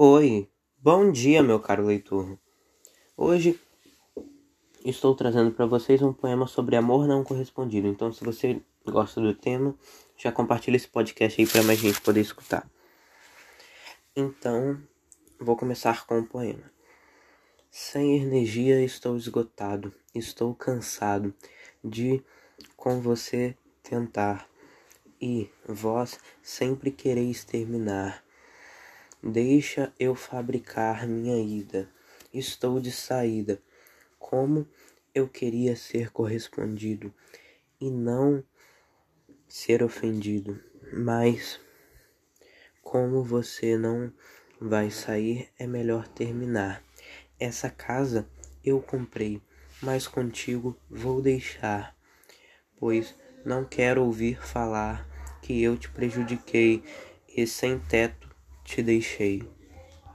Oi, bom dia, meu caro leitor. Hoje estou trazendo para vocês um poema sobre amor não correspondido. Então, se você gosta do tema, já compartilha esse podcast aí para mais gente poder escutar. Então, vou começar com o poema. Sem energia estou esgotado, estou cansado de com você tentar e vós sempre quereis terminar. Deixa eu fabricar minha ida. Estou de saída. Como eu queria ser correspondido e não ser ofendido, mas como você não vai sair, é melhor terminar. Essa casa eu comprei, mas contigo vou deixar, pois não quero ouvir falar que eu te prejudiquei e sem teto te deixei.